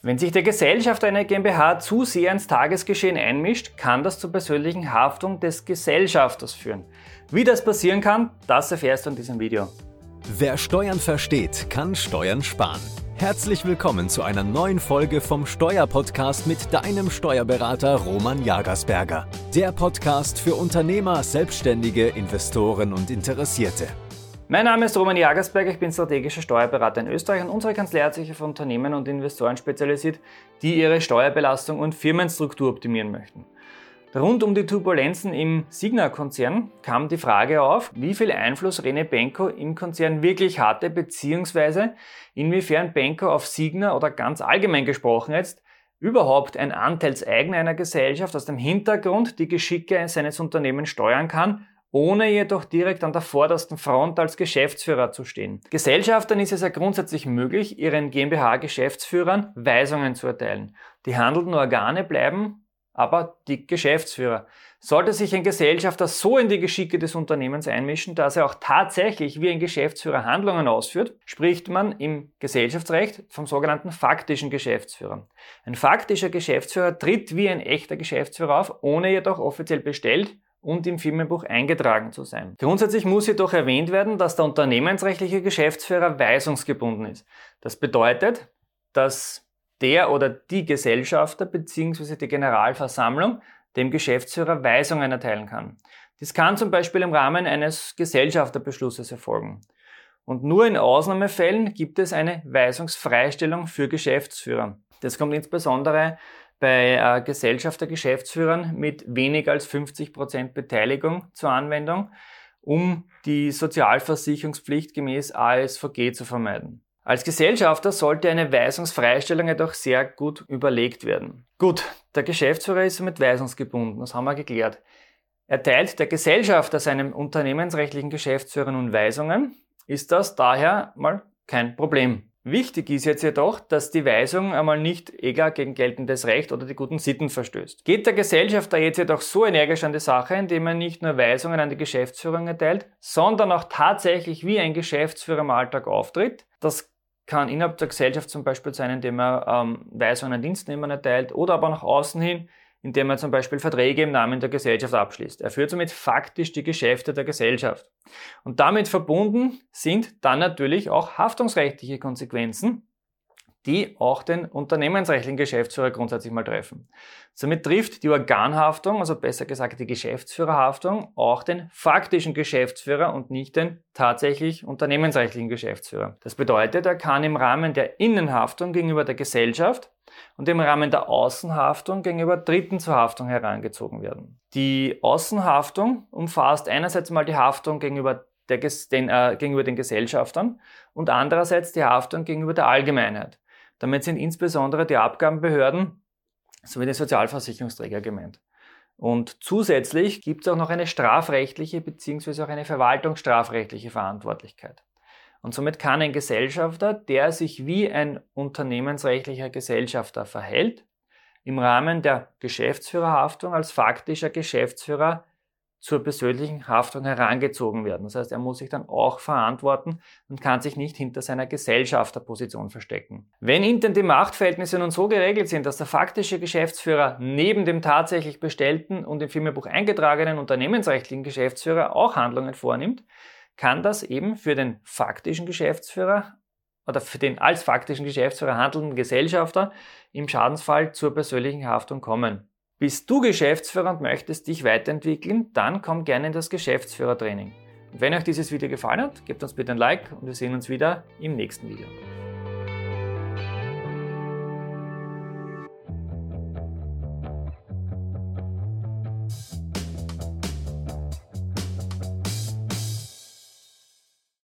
Wenn sich der Gesellschafter einer GmbH zu sehr ins Tagesgeschehen einmischt, kann das zur persönlichen Haftung des Gesellschafters führen. Wie das passieren kann, das erfährst du in diesem Video. Wer Steuern versteht, kann Steuern sparen. Herzlich willkommen zu einer neuen Folge vom Steuerpodcast mit deinem Steuerberater Roman Jagersberger. Der Podcast für Unternehmer, Selbstständige, Investoren und Interessierte. Mein Name ist Roman Jagersberger, ich bin strategischer Steuerberater in Österreich und unsere Kanzlei hat sich auf Unternehmen und Investoren spezialisiert, die ihre Steuerbelastung und Firmenstruktur optimieren möchten. Rund um die Turbulenzen im Signa-Konzern kam die Frage auf, wie viel Einfluss Rene Benko im Konzern wirklich hatte, beziehungsweise inwiefern Benko auf Signa oder ganz allgemein gesprochen jetzt überhaupt ein Anteilseigner einer Gesellschaft aus dem Hintergrund die Geschicke seines Unternehmens steuern kann ohne jedoch direkt an der vordersten Front als Geschäftsführer zu stehen. Gesellschaftern ist es ja grundsätzlich möglich, ihren GmbH-Geschäftsführern Weisungen zu erteilen. Die handelnden Organe bleiben aber die Geschäftsführer. Sollte sich ein Gesellschafter so in die Geschicke des Unternehmens einmischen, dass er auch tatsächlich wie ein Geschäftsführer Handlungen ausführt, spricht man im Gesellschaftsrecht vom sogenannten faktischen Geschäftsführer. Ein faktischer Geschäftsführer tritt wie ein echter Geschäftsführer auf, ohne jedoch offiziell bestellt und im Firmenbuch eingetragen zu sein. Grundsätzlich muss jedoch erwähnt werden, dass der unternehmensrechtliche Geschäftsführer weisungsgebunden ist. Das bedeutet, dass der oder die Gesellschafter bzw. die Generalversammlung dem Geschäftsführer Weisungen erteilen kann. Dies kann zum Beispiel im Rahmen eines Gesellschafterbeschlusses erfolgen. Und nur in Ausnahmefällen gibt es eine Weisungsfreistellung für Geschäftsführer. Das kommt insbesondere bei äh, Gesellschafter, Geschäftsführern mit weniger als 50 Prozent Beteiligung zur Anwendung, um die Sozialversicherungspflicht gemäß ASVG zu vermeiden. Als Gesellschafter sollte eine Weisungsfreistellung jedoch sehr gut überlegt werden. Gut, der Geschäftsführer ist somit weisungsgebunden, das haben wir geklärt. Erteilt der Gesellschafter seinem unternehmensrechtlichen Geschäftsführer nun Weisungen, ist das daher mal kein Problem. Wichtig ist jetzt jedoch, dass die Weisung einmal nicht egal gegen geltendes Recht oder die guten Sitten verstößt. Geht der Gesellschafter jetzt jedoch so energisch an die Sache, indem er nicht nur Weisungen an die Geschäftsführung erteilt, sondern auch tatsächlich wie ein Geschäftsführer im Alltag auftritt, das kann innerhalb der Gesellschaft zum Beispiel sein, indem er ähm, Weisungen an Dienstnehmern erteilt oder aber nach außen hin, indem er zum Beispiel Verträge im Namen der Gesellschaft abschließt. Er führt somit faktisch die Geschäfte der Gesellschaft. Und damit verbunden sind dann natürlich auch haftungsrechtliche Konsequenzen, die auch den unternehmensrechtlichen Geschäftsführer grundsätzlich mal treffen. Somit trifft die Organhaftung, also besser gesagt die Geschäftsführerhaftung, auch den faktischen Geschäftsführer und nicht den tatsächlich unternehmensrechtlichen Geschäftsführer. Das bedeutet, er kann im Rahmen der Innenhaftung gegenüber der Gesellschaft und im Rahmen der Außenhaftung gegenüber Dritten zur Haftung herangezogen werden. Die Außenhaftung umfasst einerseits mal die Haftung gegenüber, der, den, äh, gegenüber den Gesellschaftern und andererseits die Haftung gegenüber der Allgemeinheit. Damit sind insbesondere die Abgabenbehörden sowie die Sozialversicherungsträger gemeint. Und zusätzlich gibt es auch noch eine strafrechtliche bzw. auch eine verwaltungsstrafrechtliche Verantwortlichkeit. Und somit kann ein Gesellschafter, der sich wie ein unternehmensrechtlicher Gesellschafter verhält, im Rahmen der Geschäftsführerhaftung als faktischer Geschäftsführer zur persönlichen Haftung herangezogen werden. Das heißt, er muss sich dann auch verantworten und kann sich nicht hinter seiner Gesellschafterposition verstecken. Wenn intern die Machtverhältnisse nun so geregelt sind, dass der faktische Geschäftsführer neben dem tatsächlich bestellten und im Firmenbuch eingetragenen unternehmensrechtlichen Geschäftsführer auch Handlungen vornimmt, kann das eben für den faktischen Geschäftsführer oder für den als faktischen Geschäftsführer handelnden Gesellschafter im Schadensfall zur persönlichen Haftung kommen. Bist du Geschäftsführer und möchtest dich weiterentwickeln, dann komm gerne in das Geschäftsführertraining. Und wenn euch dieses Video gefallen hat, gebt uns bitte ein Like und wir sehen uns wieder im nächsten Video.